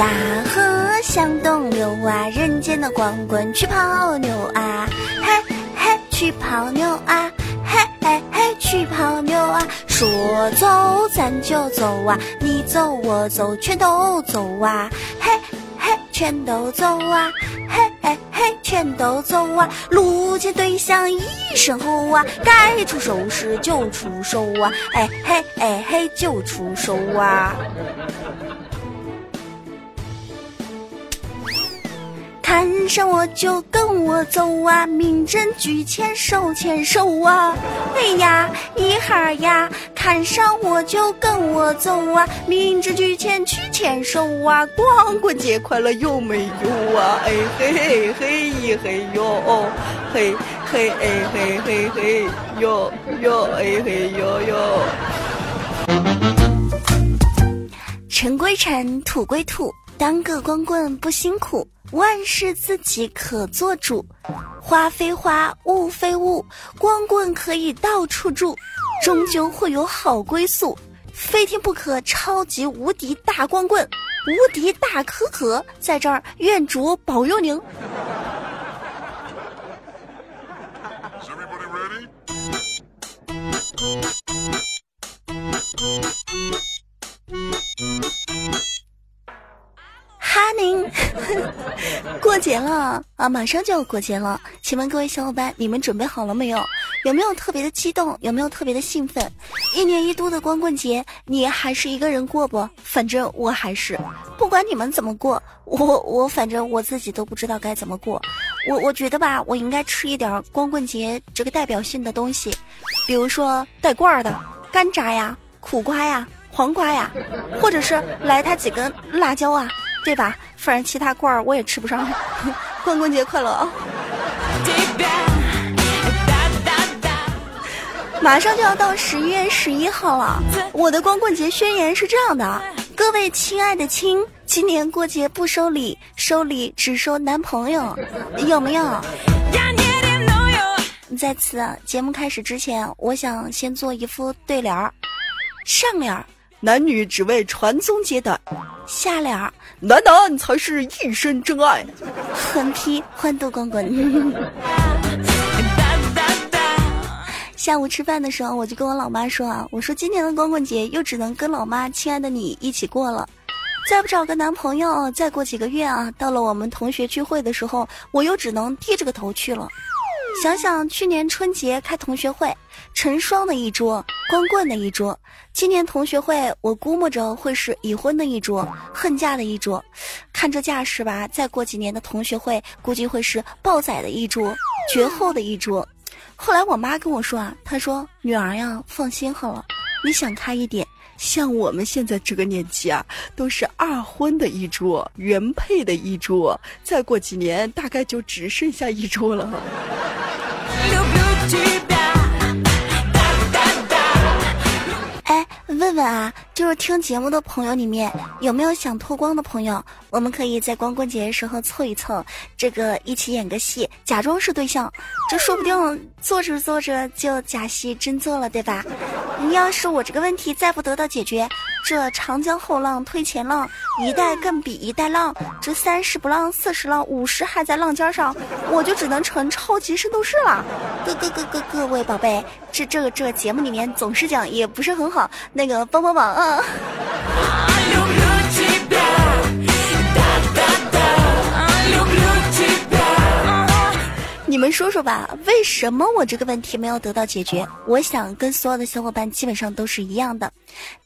大河向东流啊，人间的光棍去泡妞啊，嘿嘿去泡妞啊，嘿嘿嘿去泡妞啊。说走咱就走啊，你走我走全都走啊，嘿嘿全都走啊，嘿嘿嘿全都走啊。路见对象一声吼啊，该出手时就出手啊，哎嘿哎嘿就出手啊。看上我就跟我走啊，民政局牵手牵手啊！哎呀，一哈呀，看上我就跟我走啊，民政局前去牵手啊！光棍节快乐有没有啊？哎嘿嘿嘿一嘿哟，嘿嘿哎嘿嘿嘿哟哟哎嘿哟哟。尘归尘，土归土，当个光棍不辛苦。万事自己可做主，花非花，雾非雾，光棍可以到处住，终究会有好归宿。非天不可，超级无敌大光棍，无敌大可可，在这儿愿主保佑您。啊啊，马上就要过节了，请问各位小伙伴，你们准备好了没有？有没有特别的激动？有没有特别的兴奋？一年一度的光棍节，你还是一个人过不？反正我还是，不管你们怎么过，我我反正我自己都不知道该怎么过。我我觉得吧，我应该吃一点光棍节这个代表性的东西，比如说带罐儿的干炸呀、苦瓜呀、黄瓜呀，或者是来他几根辣椒啊。对吧？反正其他罐儿我也吃不上。光棍节快乐啊！马上就要到十一月十一号了，我的光棍节宣言是这样的：各位亲爱的亲，今年过节不收礼，收礼只收男朋友，有没有？在此节目开始之前，我想先做一副对联儿，上联儿。男女只为传宗接代，下联儿男男才是一生真爱，横批欢度光棍。下午吃饭的时候，我就跟我老妈说啊，我说今年的光棍节又只能跟老妈亲爱的你一起过了，再不找个男朋友，再过几个月啊，到了我们同学聚会的时候，我又只能低着个头去了。想想去年春节开同学会，成双的一桌，光棍的一桌。今年同学会，我估摸着会是已婚的一桌，恨嫁的一桌。看这架势吧，再过几年的同学会，估计会是抱仔的一桌，绝后的一桌。后来我妈跟我说啊，她说：“女儿呀，放心好了，你想开一点。像我们现在这个年纪啊，都是二婚的一桌，原配的一桌。再过几年，大概就只剩下一桌了。”问问啊，就是听节目的朋友里面有没有想脱光的朋友？我们可以在光棍节的时候凑一凑，这个一起演个戏，假装是对象，这说不定做着做着就假戏真做了，对吧？你要是我这个问题再不得到解决。这长江后浪推前浪，一代更比一代浪。这三十不浪，四十浪，五十还在浪尖上，我就只能成超级圣斗士了。各各各各各位宝贝，这这个这个节目里面总是讲也不是很好，那个帮帮忙啊！你们说说吧，为什么我这个问题没有得到解决？我想跟所有的小伙伴基本上都是一样的。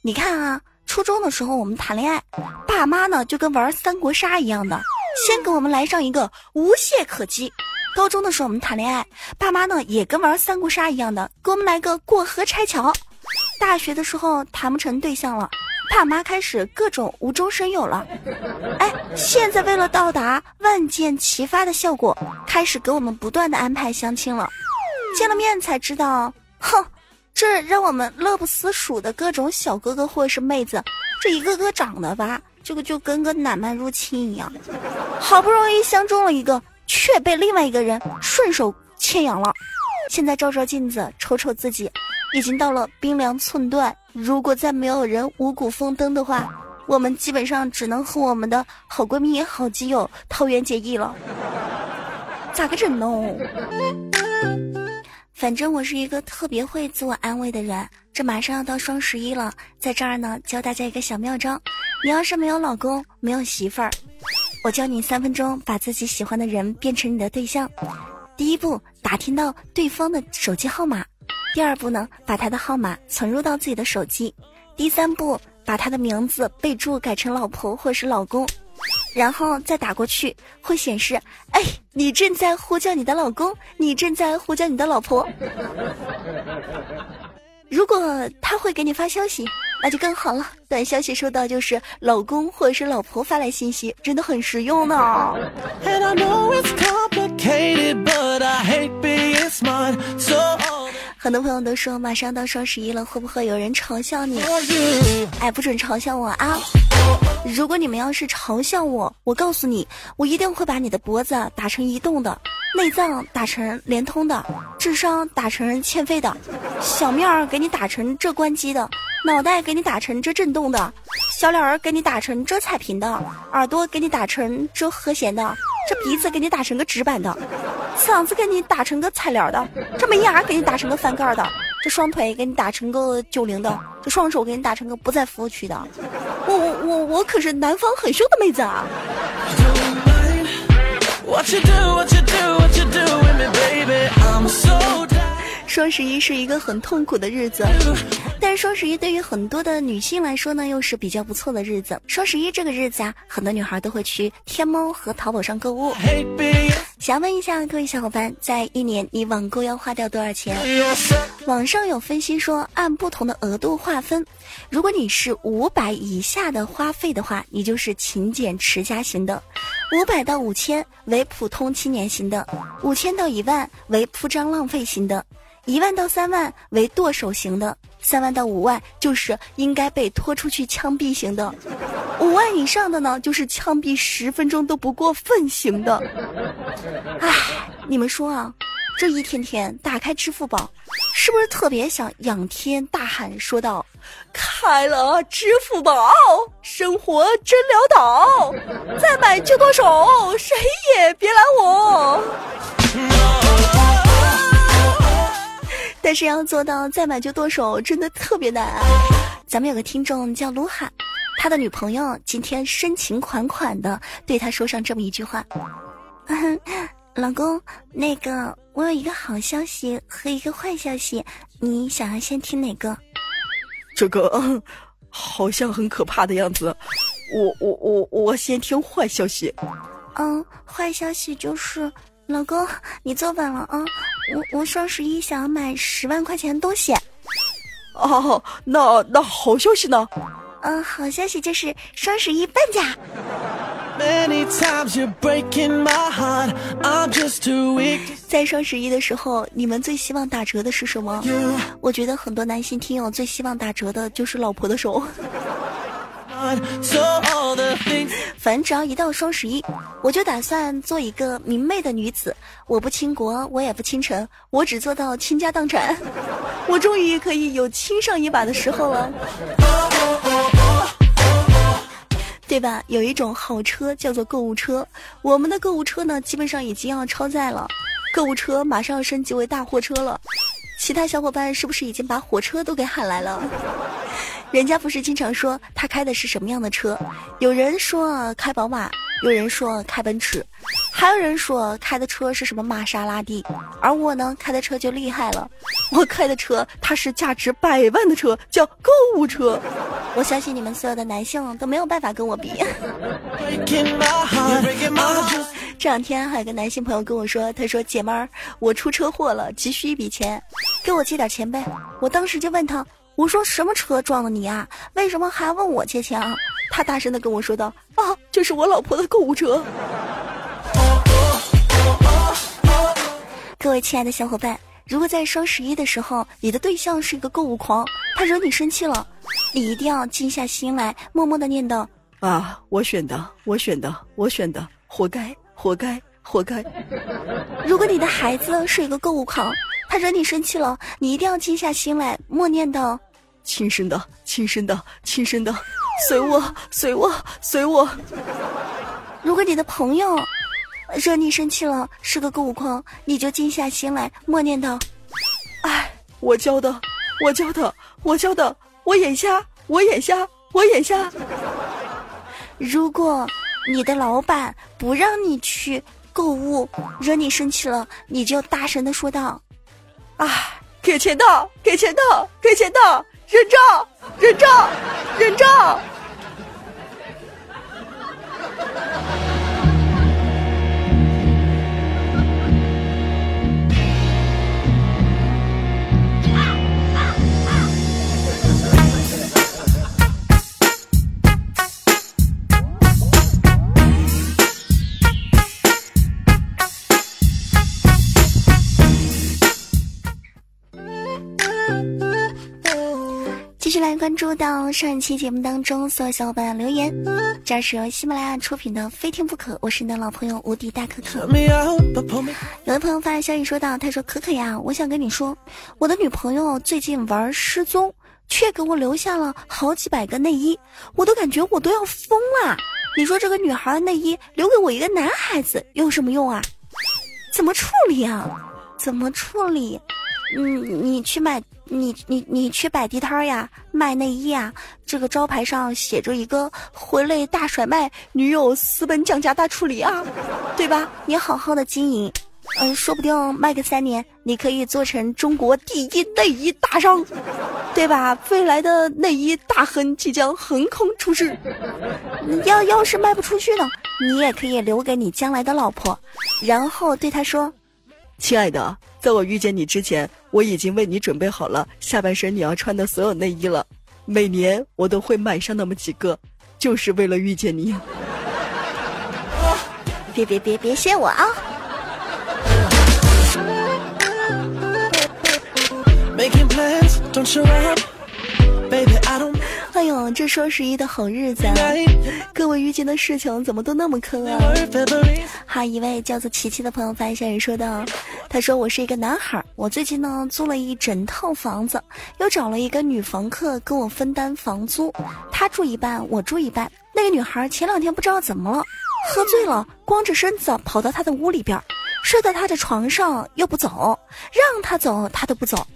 你看啊，初中的时候我们谈恋爱，爸妈呢就跟玩三国杀一样的，先给我们来上一个无懈可击；高中的时候我们谈恋爱，爸妈呢也跟玩三国杀一样的，给我们来个过河拆桥；大学的时候谈不成对象了。爸妈开始各种无中生有了，哎，现在为了到达万箭齐发的效果，开始给我们不断的安排相亲了。见了面才知道，哼，这让我们乐不思蜀的各种小哥哥或者是妹子，这一个个长得吧，这个就跟个奶妈入侵一样。好不容易相中了一个，却被另外一个人顺手牵羊了。现在照照镜子，瞅瞅自己。已经到了冰凉寸断，如果再没有人五谷丰登的话，我们基本上只能和我们的好闺蜜、好基友桃园结义了。咋个整呢？反正我是一个特别会自我安慰的人。这马上要到双十一了，在这儿呢教大家一个小妙招：你要是没有老公、没有媳妇儿，我教你三分钟把自己喜欢的人变成你的对象。第一步，打听到对方的手机号码；第二步呢，把他的号码存入到自己的手机；第三步，把他的名字备注改成老婆或是老公。然后再打过去，会显示：哎，你正在呼叫你的老公，你正在呼叫你的老婆。如果他会给你发消息，那就更好了。短消息收到就是老公或者是老婆发来信息，真的很实用呢。很多朋友都说马上到双十一了，会不会有人嘲笑你？哎，不准嘲笑我啊！如果你们要是嘲笑我，我告诉你，我一定会把你的脖子打成移动的，内脏打成联通的，智商打成欠费的，小面儿给你打成这关机的，脑袋给你打成这震动的，小脸儿给你打成这彩屏的，耳朵给你打成这和弦的。这鼻子给你打成个直板的，嗓子给你打成个彩帘的，这门牙给你打成个翻盖的，这双腿给你打成个九零的，这双手给你打成个不在服务区的。我我我我可是南方很凶的妹子啊！双十一是一个很痛苦的日子，但是双十一对于很多的女性来说呢，又是比较不错的日子。双十一这个日子啊，很多女孩都会去天猫和淘宝上购物。想问一下各位小伙伴，在一年你网购要花掉多少钱？网上有分析说，按不同的额度划分，如果你是五百以下的花费的话，你就是勤俭持家型的；五百到五千为普通青年型的；五千到一万为铺张浪费型的。一万到三万为剁手型的，三万到五万就是应该被拖出去枪毙型的，五万以上的呢就是枪毙十分钟都不过分型的。唉，你们说啊，这一天天打开支付宝，是不是特别想仰天大喊说道：“开了支付宝，生活真潦倒，再买就剁手，谁也别拦我。”但是要做到再买就剁手，真的特别难。啊咱们有个听众叫卢海，他的女朋友今天深情款款的对他说上这么一句话：“ 老公，那个我有一个好消息和一个坏消息，你想要先听哪个？”这个好像很可怕的样子，我我我我先听坏消息。嗯，坏消息就是。老公，你坐稳了啊！我我双十一想要买十万块钱的东西。哦，那那好消息呢？嗯，好消息就是双十一半价。在双十一的时候，你们最希望打折的是什么？我觉得很多男性听友最希望打折的就是老婆的手。反正只要一到双十一，我就打算做一个明媚的女子。我不倾国，我也不倾城，我只做到倾家荡产。我终于可以有亲上一把的时候了，对吧？有一种好车叫做购物车，我们的购物车呢，基本上已经要超载了，购物车马上要升级为大货车了。其他小伙伴是不是已经把火车都给喊来了？人家不是经常说他开的是什么样的车？有人说开宝马，有人说开奔驰，还有人说开的车是什么玛莎拉蒂。而我呢，开的车就厉害了，我开的车它是价值百万的车，叫购物车。我相信你们所有的男性都没有办法跟我比。这两天还有个男性朋友跟我说，他说姐们儿，我出车祸了，急需一笔钱，给我借点钱呗。我当时就问他。我说什么车撞了你啊？为什么还问我借钱啊？他大声的跟我说道：“啊，这是我老婆的购物车。”各位亲爱的小伙伴，如果在双十一的时候，你的对象是一个购物狂，他惹你生气了，你一定要静下心来，默默的念叨：“啊，我选的，我选的，我选的，活该，活该，活该。”如果你的孩子是一个购物狂。他惹你生气了，你一定要静下心来，默念的，亲生的，亲生的，亲生的，随我，随我，随我。如果你的朋友惹你生气了，是个购物狂，你就静下心来，默念道：“哎，我教的，我教的，我教的，我眼瞎，我眼瞎，我眼瞎。”如果你的老板不让你去购物，惹你生气了，你就大声的说道：“啊，给钱的，给钱的，给钱的，忍着，忍着，忍着。着。”关注到上一期节目当中所有小伙伴留言，这是由喜马拉雅出品的《非听不可》，我是你的老朋友无敌大可可。有的朋友发来消息说道：“他说可可呀，我想跟你说，我的女朋友最近玩失踪，却给我留下了好几百个内衣，我都感觉我都要疯了。你说这个女孩的内衣留给我一个男孩子有什么用啊？怎么处理啊？怎么处理？嗯，你去买。”你你你去摆地摊呀，卖内衣啊？这个招牌上写着一个“回类大甩卖，女友私奔降价大处理”啊，对吧？你好好的经营，嗯，说不定卖个三年，你可以做成中国第一内衣大商，对吧？未来的内衣大亨即将横空出世。你要要是卖不出去呢，你也可以留给你将来的老婆，然后对她说：“亲爱的。”在我遇见你之前，我已经为你准备好了下半身你要穿的所有内衣了。每年我都会买上那么几个，就是为了遇见你。别别别别谢我啊！哎呦，这双十一的好日子，啊！各位遇见的事情怎么都那么坑啊？哈，一位叫做琪琪的朋友发消息说道：“他说我是一个男孩，我最近呢租了一整套房子，又找了一个女房客跟我分担房租，他住一半，我住一半。那个女孩前两天不知道怎么了，喝醉了，光着身子跑到他的屋里边，睡在他的床上又不走，让他走他都不走，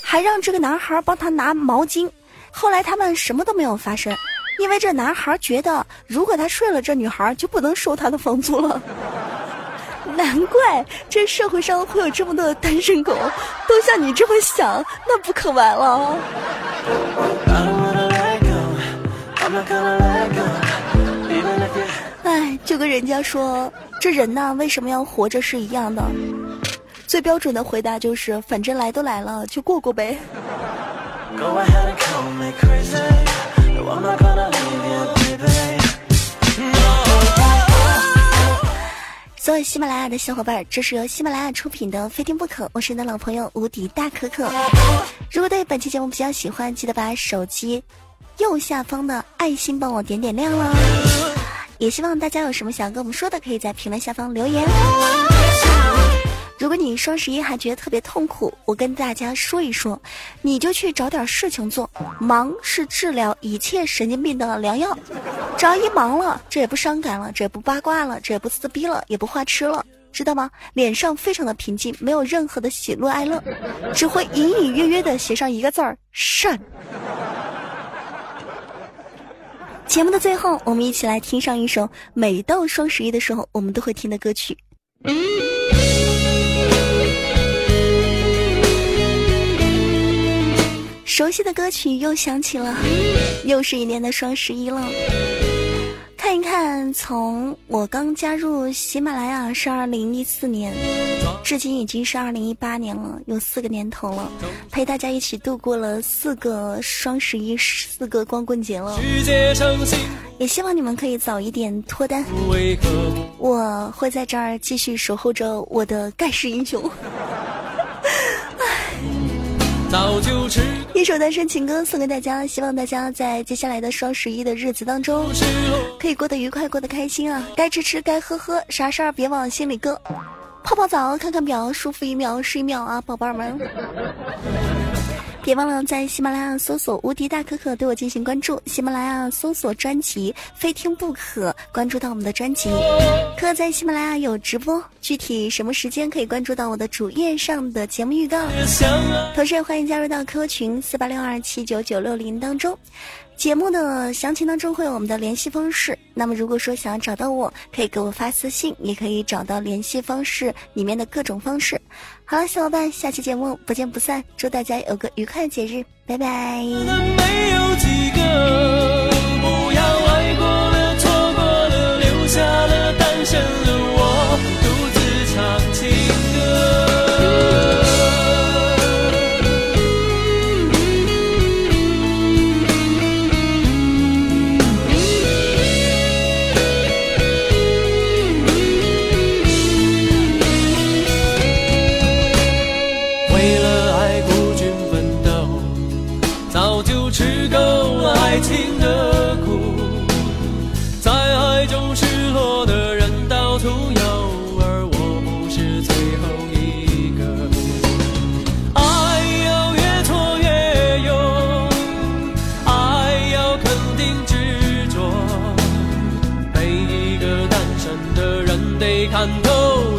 还让这个男孩帮他拿毛巾。”后来他们什么都没有发生，因为这男孩觉得如果他睡了，这女孩就不能收他的房租了。难怪这社会上会有这么多的单身狗，都像你这么想，那不可玩了。哎，就跟人家说，这人呢为什么要活着是一样的，最标准的回答就是，反正来都来了，就过过呗。Go ahead and call my crazy，I wanna call on a little baby 所有喜马拉雅的小伙伴，这是由喜马拉雅出品的《非听不可》，我是你的老朋友无敌大可可。如果对本期节目比较喜欢，记得把手机右下方的爱心帮我点点亮了。也希望大家有什么想跟我们说的，可以在评论下方留言。如果你双十一还觉得特别痛苦，我跟大家说一说，你就去找点事情做。忙是治疗一切神经病的良药。只要一忙了，这也不伤感了，这也不八卦了，这也不撕逼了，也不花痴了，知道吗？脸上非常的平静，没有任何的喜怒哀乐，只会隐隐约约的写上一个字儿：善。节目的最后，我们一起来听上一首每到双十一的时候我们都会听的歌曲。嗯熟悉的歌曲又响起了，又是一年的双十一了。看一看，从我刚加入喜马拉雅是二零一四年，至今已经是二零一八年了，有四个年头了，陪大家一起度过了四个双十一、四个光棍节了。也希望你们可以早一点脱单，我会在这儿继续守候着我的盖世英雄。早就知一首单身情歌送给大家，希望大家在接下来的双十一的日子当中，可以过得愉快，过得开心啊！该吃吃，该喝喝，啥事儿别往心里搁。泡泡澡，看看表，舒服一秒是一秒啊，宝贝儿们。别忘了在喜马拉雅搜索“无敌大可可”对我进行关注，喜马拉雅搜索专辑“非听不可”，关注到我们的专辑。可在喜马拉雅有直播，具体什么时间可以关注到我的主页上的节目预告。同时欢迎加入到 QQ 群四八六二七九九六零当中。节目的详情当中会有我们的联系方式，那么如果说想要找到我，可以给我发私信，也可以找到联系方式里面的各种方式。好了，小伙伴，下期节目不见不散，祝大家有个愉快的节日，拜拜。看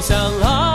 相爱。